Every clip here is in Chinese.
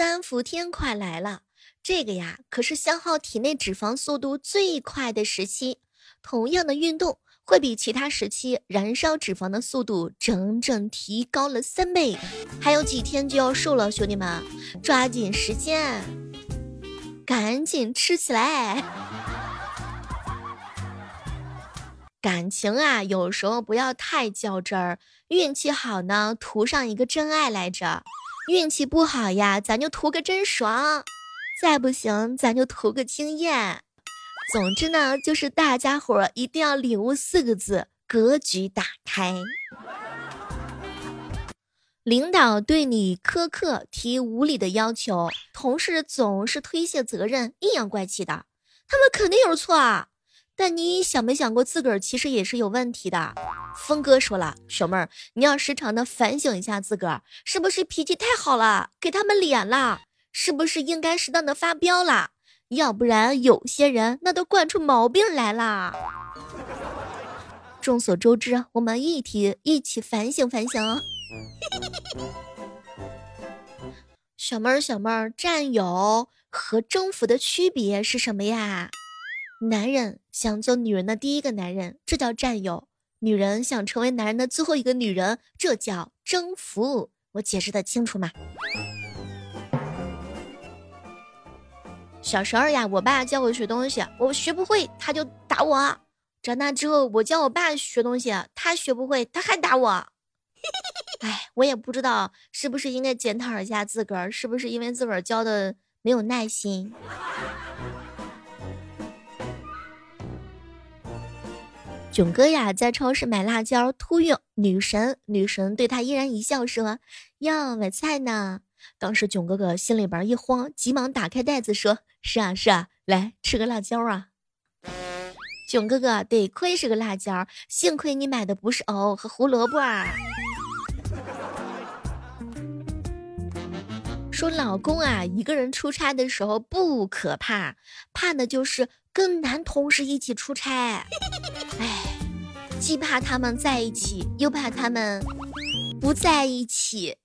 三伏天快来了，这个呀可是消耗体内脂肪速度最快的时期。同样的运动，会比其他时期燃烧脂肪的速度整整提高了三倍。还有几天就要瘦了，兄弟们，抓紧时间，赶紧吃起来！感情啊，有时候不要太较真儿。运气好呢，图上一个真爱来着；运气不好呀，咱就图个真爽；再不行，咱就图个经验。总之呢，就是大家伙一定要领悟四个字：格局打开。领导对你苛刻，提无理的要求，同事总是推卸责任，阴阳怪气的，他们肯定有错啊。但你想没想过，自个儿其实也是有问题的。峰哥说了，小妹儿，你要时常的反省一下自个儿，是不是脾气太好了，给他们脸了？是不是应该适当的发飙了？要不然有些人那都惯出毛病来了。众所周知，我们一起一起反省反省。小妹儿，小妹儿，占有和征服的区别是什么呀？男人想做女人的第一个男人，这叫占有；女人想成为男人的最后一个女人，这叫征服。我解释的清楚吗？小时候呀，我爸教我学东西，我学不会他就打我。长大之后，我教我爸学东西，他学不会他还打我。哎，我也不知道是不是应该检讨一下自个儿，是不是因为自个儿教的没有耐心。囧哥呀，在超市买辣椒，突遇女神，女神对他依然一笑，说：“要买菜呢。”当时囧哥哥心里边一慌，急忙打开袋子，说：“是啊，是啊，来吃个辣椒啊。”囧哥哥得亏是个辣椒，幸亏你买的不是藕和胡萝卜啊。说老公啊，一个人出差的时候不可怕，怕的就是跟男同事一起出差。哎，既怕他们在一起，又怕他们不在一起，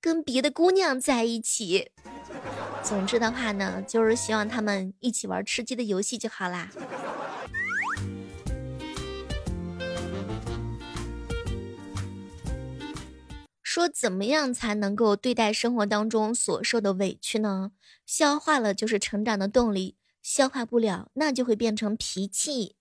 跟别的姑娘在一起。总之的话呢，就是希望他们一起玩吃鸡的游戏就好啦。说怎么样才能够对待生活当中所受的委屈呢？消化了就是成长的动力，消化不了那就会变成脾气。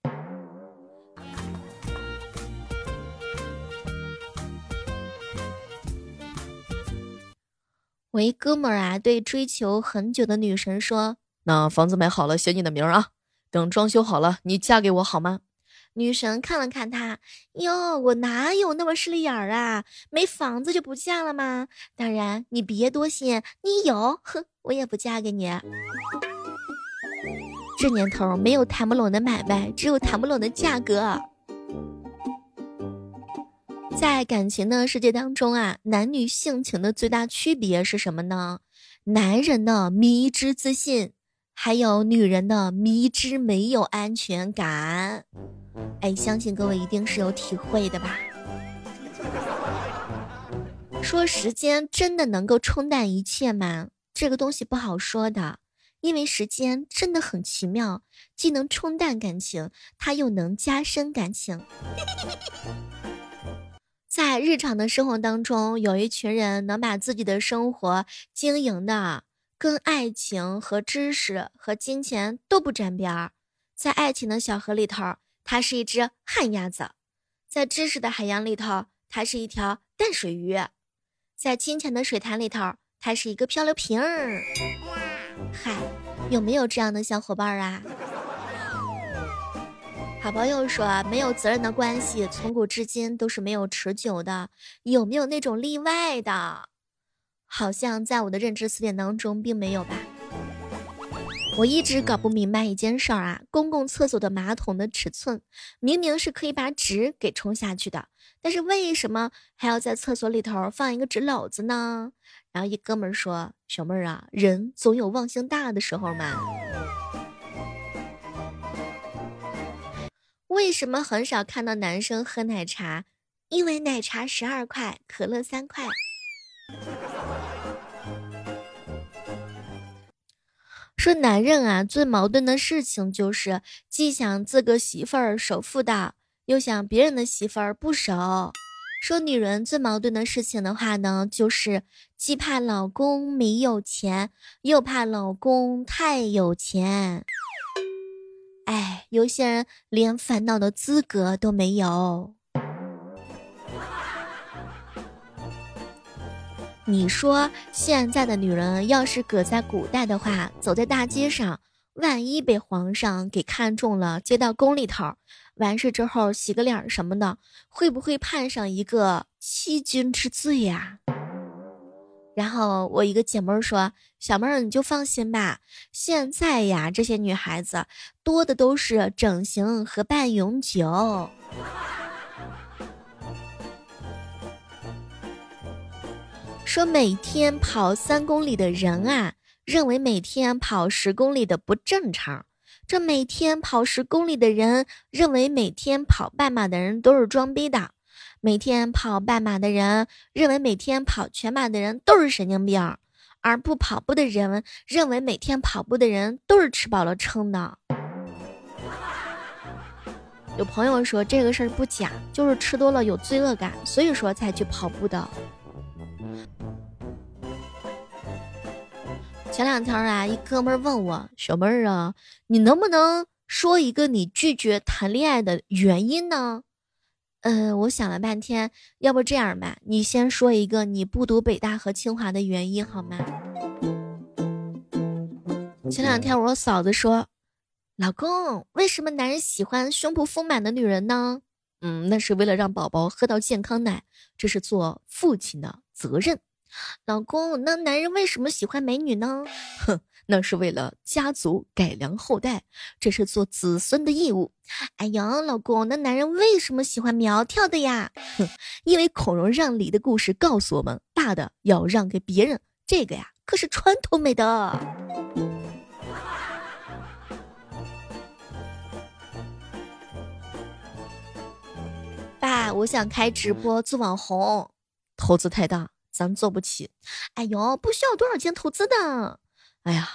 我一哥们儿啊，对追求很久的女神说：“那房子买好了，写你的名儿啊。等装修好了，你嫁给我好吗？”女神看了看他，哟，我哪有那么势利眼儿啊？没房子就不嫁了吗？当然，你别多心，你有，哼，我也不嫁给你。这年头没有谈不拢的买卖，只有谈不拢的价格。在感情的世界当中啊，男女性情的最大区别是什么呢？男人的迷之自信，还有女人的迷之没有安全感。哎，相信各位一定是有体会的吧？说时间真的能够冲淡一切吗？这个东西不好说的，因为时间真的很奇妙，既能冲淡感情，它又能加深感情。在日常的生活当中，有一群人能把自己的生活经营的跟爱情和知识和金钱都不沾边儿。在爱情的小河里头，它是一只旱鸭子；在知识的海洋里头，它是一条淡水鱼；在金钱的水潭里头，它是一个漂流瓶儿。嗨，有没有这样的小伙伴啊？好朋友说，没有责任的关系从古至今都是没有持久的。有没有那种例外的？好像在我的认知词典当中并没有吧。我一直搞不明白一件事儿啊，公共厕所的马桶的尺寸明明是可以把纸给冲下去的，但是为什么还要在厕所里头放一个纸篓子呢？然后一哥们儿说：“小妹儿啊，人总有忘性大的时候嘛。”为什么很少看到男生喝奶茶？因为奶茶十二块，可乐三块。说男人啊，最矛盾的事情就是既想自个媳妇儿守妇道，又想别人的媳妇儿不守。说女人最矛盾的事情的话呢，就是既怕老公没有钱，又怕老公太有钱。有些人连烦恼的资格都没有。你说现在的女人要是搁在古代的话，走在大街上，万一被皇上给看中了，接到宫里头，完事之后洗个脸什么的，会不会判上一个欺君之罪呀？然后我一个姐妹说：“小妹儿你就放心吧，现在呀这些女孩子多的都是整形和办永久。”说每天跑三公里的人啊，认为每天跑十公里的不正常；这每天跑十公里的人，认为每天跑半马的人都是装逼的；每天跑半马的人，认为每天跑全马的人都是神经病；而不跑步的人，认为每天跑步的人都是吃饱了撑的。有朋友说这个事儿不假，就是吃多了有罪恶感，所以说才去跑步的。前两天啊，一哥们问我：“小妹儿啊，你能不能说一个你拒绝谈恋爱的原因呢？”嗯，我想了半天，要不这样吧，你先说一个你不读北大和清华的原因好吗？前两天我嫂子说：“老公，为什么男人喜欢胸部丰满的女人呢？”嗯，那是为了让宝宝喝到健康奶，这是做父亲的责任。老公，那男人为什么喜欢美女呢？哼，那是为了家族改良后代，这是做子孙的义务。哎呦，老公，那男人为什么喜欢苗条的呀？哼，因为孔融让梨的故事告诉我们，大的要让给别人，这个呀可是传统美德。爸，我想开直播做网红，投资太大。咱做不起，哎呦，不需要多少钱投资的。哎呀，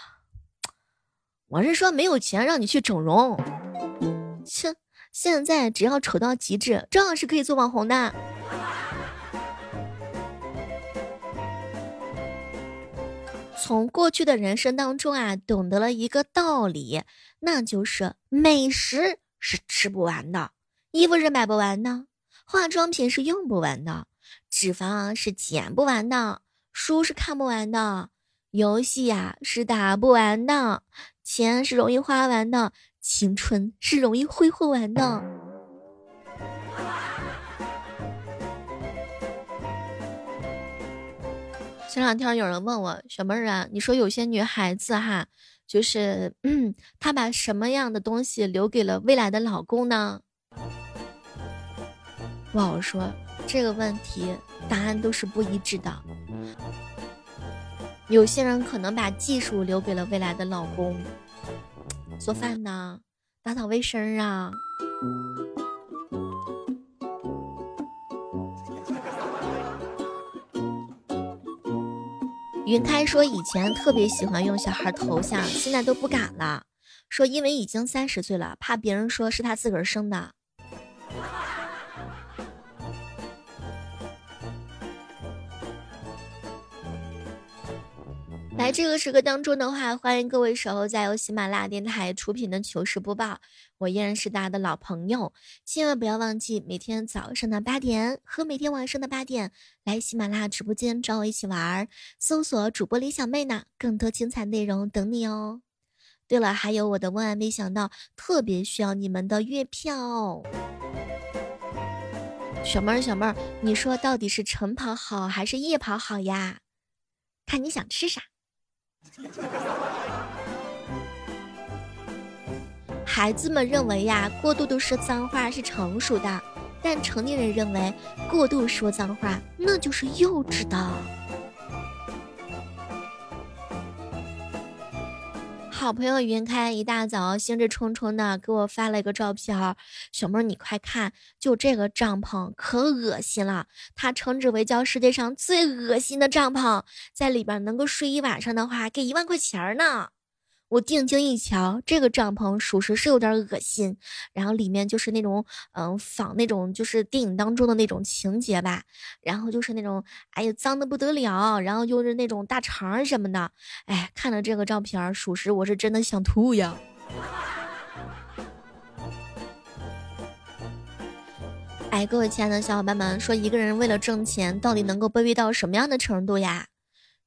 我是说没有钱让你去整容。切，现在只要丑到极致，照样是可以做网红的。从过去的人生当中啊，懂得了一个道理，那就是美食是吃不完的，衣服是买不完的，化妆品是用不完的。脂肪是减不完的，书是看不完的，游戏呀是打不完的，钱是容易花完的，青春是容易挥霍完的。前两天有人问我小妹儿啊，你说有些女孩子哈，就是嗯，她把什么样的东西留给了未来的老公呢？不好说。这个问题答案都是不一致的。有些人可能把技术留给了未来的老公，做饭呢，打扫卫生啊。云开说以前特别喜欢用小孩头像，现在都不敢了，说因为已经三十岁了，怕别人说是他自个儿生的。在这个时刻当中的话，欢迎各位守候在由喜马拉雅电台出品的糗事播报。我依然是大家的老朋友，千万不要忘记每天早上的八点和每天晚上的八点来喜马拉雅直播间找我一起玩，搜索主播李小妹呢，更多精彩内容等你哦。对了，还有我的万万没想到，特别需要你们的月票。小妹儿，小妹儿，你说到底是晨跑好还是夜跑好呀？看你想吃啥。孩子们认为呀，过度的说脏话是成熟的，但成年人认为过度说脏话那就是幼稚的。好朋友云开一大早兴致冲冲的给我发了一个照片，小妹儿你快看，就这个帐篷可恶心了，他称之为叫世界上最恶心的帐篷，在里边能够睡一晚上的话，给一万块钱呢。我定睛一瞧，这个帐篷属实是有点恶心。然后里面就是那种，嗯，仿那种就是电影当中的那种情节吧。然后就是那种，哎呀，脏的不得了。然后就是那种大肠什么的。哎，看了这个照片，属实我是真的想吐呀。哎，各位亲爱的小伙伴们，说一个人为了挣钱，到底能够卑微到什么样的程度呀？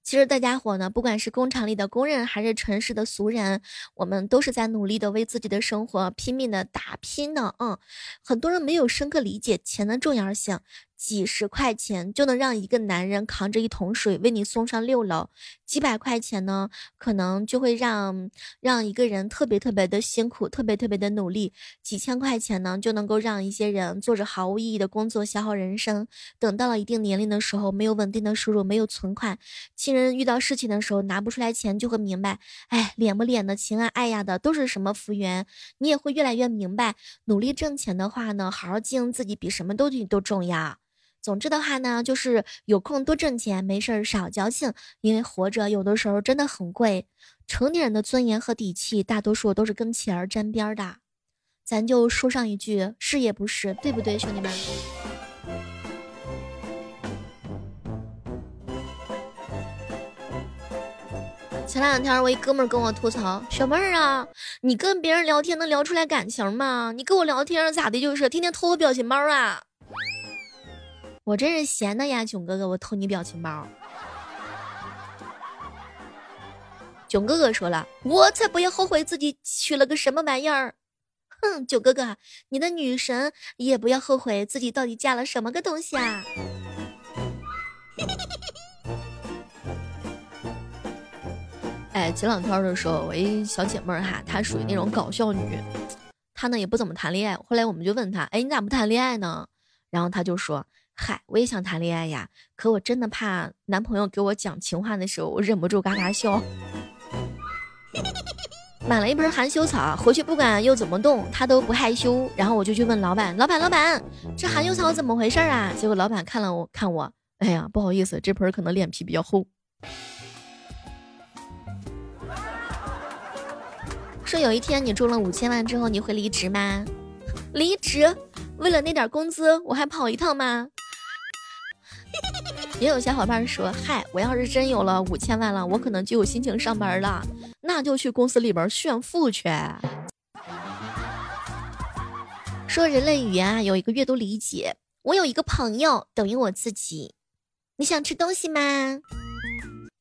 其实大家伙呢，不管是工厂里的工人，还是城市的俗人，我们都是在努力的为自己的生活拼命的打拼呢。嗯，很多人没有深刻理解钱的重要性。几十块钱就能让一个男人扛着一桶水为你送上六楼，几百块钱呢，可能就会让让一个人特别特别的辛苦，特别特别的努力。几千块钱呢，就能够让一些人做着毫无意义的工作，消耗人生。等到了一定年龄的时候，没有稳定的收入，没有存款，亲人遇到事情的时候拿不出来钱，就会明白，哎，脸不脸的，情啊爱呀的，都是什么福缘。你也会越来越明白，努力挣钱的话呢，好好经营自己，比什么都都重要。总之的话呢，就是有空多挣钱，没事儿少矫情，因为活着有的时候真的很贵。成年人的尊严和底气，大多数都是跟钱儿沾边的。咱就说上一句，是也不是，对不对，兄弟们？前两天我一哥们儿跟我吐槽：“小妹儿啊，你跟别人聊天能聊出来感情吗？你跟我聊天咋的？就是天天偷我表情包啊？”我真是闲的呀，囧哥哥，我偷你表情包。囧哥哥说了，我才不要后悔自己娶了个什么玩意儿。哼，囧哥哥，你的女神也不要后悔自己到底嫁了什么个东西啊。哎，前两天的时候，我一小姐妹儿哈，她属于那种搞笑女，她呢也不怎么谈恋爱。后来我们就问她，哎，你咋不谈恋爱呢？然后她就说。嗨，我也想谈恋爱呀，可我真的怕男朋友给我讲情话的时候，我忍不住嘎嘎笑。买了一盆含羞草，回去不管又怎么动，它都不害羞。然后我就去问老板，老板，老板，这含羞草怎么回事啊？结果老板看了我，看我，哎呀，不好意思，这盆可能脸皮比较厚。说有一天你中了五千万之后，你会离职吗？离职？为了那点工资，我还跑一趟吗？也有小伙伴说：“嗨，我要是真有了五千万了，我可能就有心情上班了，那就去公司里边炫富去。”说人类语言啊，有一个阅读理解。我有一个朋友等于我自己，你想吃东西吗？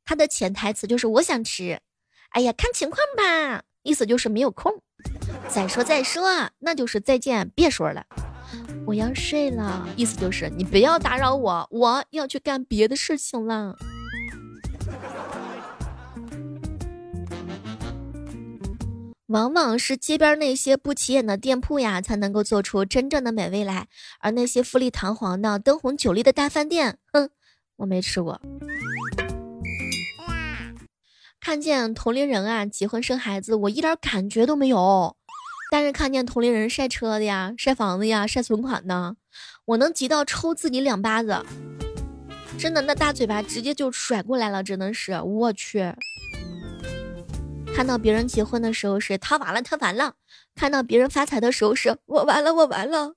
他的潜台词就是我想吃。哎呀，看情况吧，意思就是没有空。再说再说，那就是再见，别说了。我要睡了，意思就是你不要打扰我，我要去干别的事情了。往往是街边那些不起眼的店铺呀，才能够做出真正的美味来，而那些富丽堂皇的、灯红酒绿的大饭店，哼，我没吃过。看见同龄人啊结婚生孩子，我一点感觉都没有。但是看见同龄人晒车的呀、晒房子呀、晒存款呢，我能急到抽自己两巴子，真的那大嘴巴直接就甩过来了，真的是我去。看到别人结婚的时候是他完了他完了，看到别人发财的时候是我完了我完了，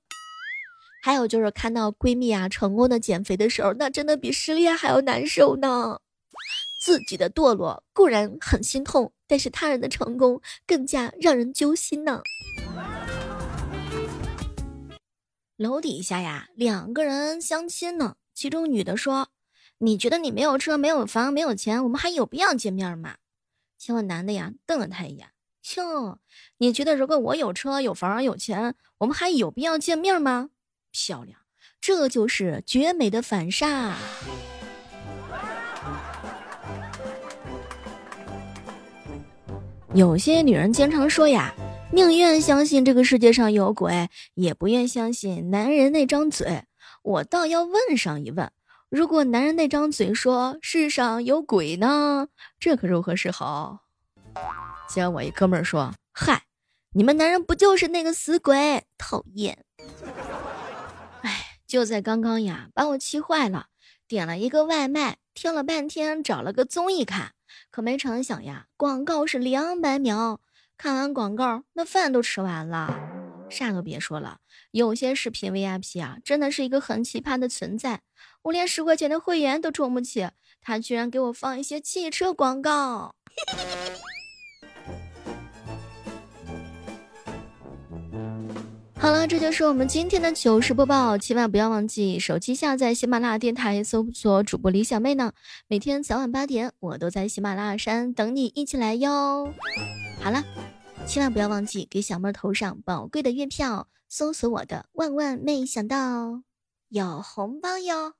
还有就是看到闺蜜啊成功的减肥的时候，那真的比失恋还要难受呢。自己的堕落固然很心痛，但是他人的成功更加让人揪心呢。楼底下呀，两个人相亲呢，其中女的说：“你觉得你没有车、没有房、没有钱，我们还有必要见面吗？”结果男的呀瞪了他一眼：“哟，你觉得如果我有车、有房、有钱，我们还有必要见面吗？”漂亮，这就是绝美的反杀。有些女人经常说呀，宁愿相信这个世界上有鬼，也不愿相信男人那张嘴。我倒要问上一问：如果男人那张嘴说世上有鬼呢？这可如何是好？结果我一哥们儿说：“嗨，你们男人不就是那个死鬼？讨厌！”哎，就在刚刚呀，把我气坏了。点了一个外卖，听了半天，找了个综艺看。可没成想呀，广告是两百秒，看完广告那饭都吃完了。啥都别说了，有些视频 VIP 啊，真的是一个很奇葩的存在。我连十块钱的会员都充不起，他居然给我放一些汽车广告。好了，这就是我们今天的糗事播报，千万不要忘记手机下载喜马拉雅电台，搜索主播李小妹呢。每天早晚八点，我都在喜马拉雅山等你一起来哟。好了，千万不要忘记给小妹投上宝贵的月票，搜索我的万万没想到有红包哟。